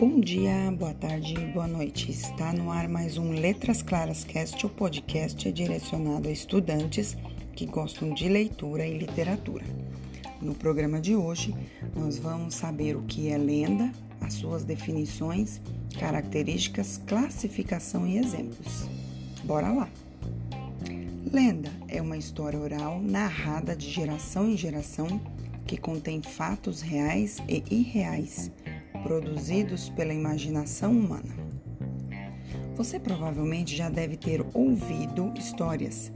Bom dia, boa tarde, boa noite. Está no ar mais um Letras Claras Cast, o podcast é direcionado a estudantes que gostam de leitura e literatura. No programa de hoje, nós vamos saber o que é lenda, as suas definições, características, classificação e exemplos. Bora lá! Lenda é uma história oral narrada de geração em geração que contém fatos reais e irreais produzidos pela imaginação humana. Você provavelmente já deve ter ouvido histórias,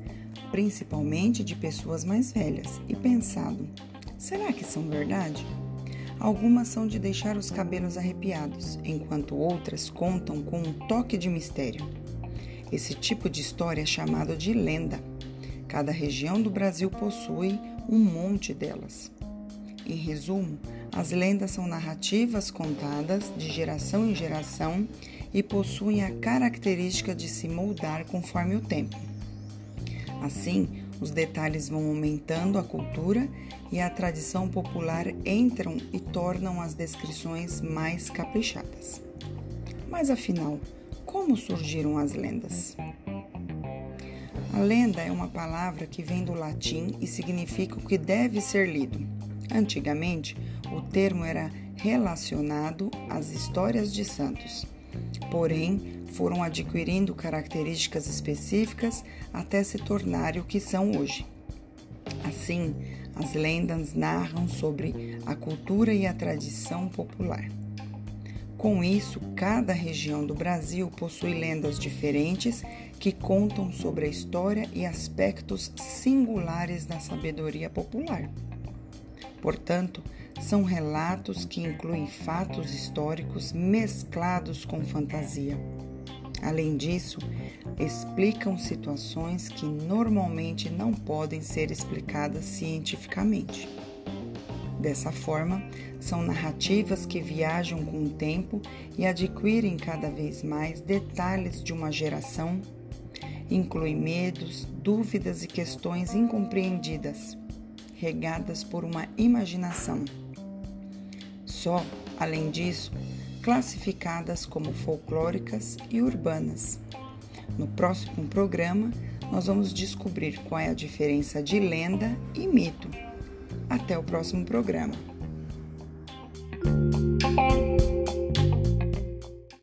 principalmente de pessoas mais velhas, e pensado: será que são verdade? Algumas são de deixar os cabelos arrepiados, enquanto outras contam com um toque de mistério. Esse tipo de história é chamado de lenda. Cada região do Brasil possui um monte delas. Em resumo, as lendas são narrativas contadas de geração em geração e possuem a característica de se moldar conforme o tempo. Assim, os detalhes vão aumentando a cultura e a tradição popular entram e tornam as descrições mais caprichadas. Mas afinal, como surgiram as lendas? A lenda é uma palavra que vem do latim e significa o que deve ser lido. Antigamente, o termo era relacionado às histórias de santos. Porém, foram adquirindo características específicas até se tornarem o que são hoje. Assim, as lendas narram sobre a cultura e a tradição popular. Com isso, cada região do Brasil possui lendas diferentes que contam sobre a história e aspectos singulares da sabedoria popular. Portanto, são relatos que incluem fatos históricos mesclados com fantasia. Além disso, explicam situações que normalmente não podem ser explicadas cientificamente. Dessa forma, são narrativas que viajam com o tempo e adquirem cada vez mais detalhes de uma geração, incluem medos, dúvidas e questões incompreendidas regadas por uma imaginação. Só, além disso, classificadas como folclóricas e urbanas. No próximo programa, nós vamos descobrir qual é a diferença de lenda e mito. Até o próximo programa.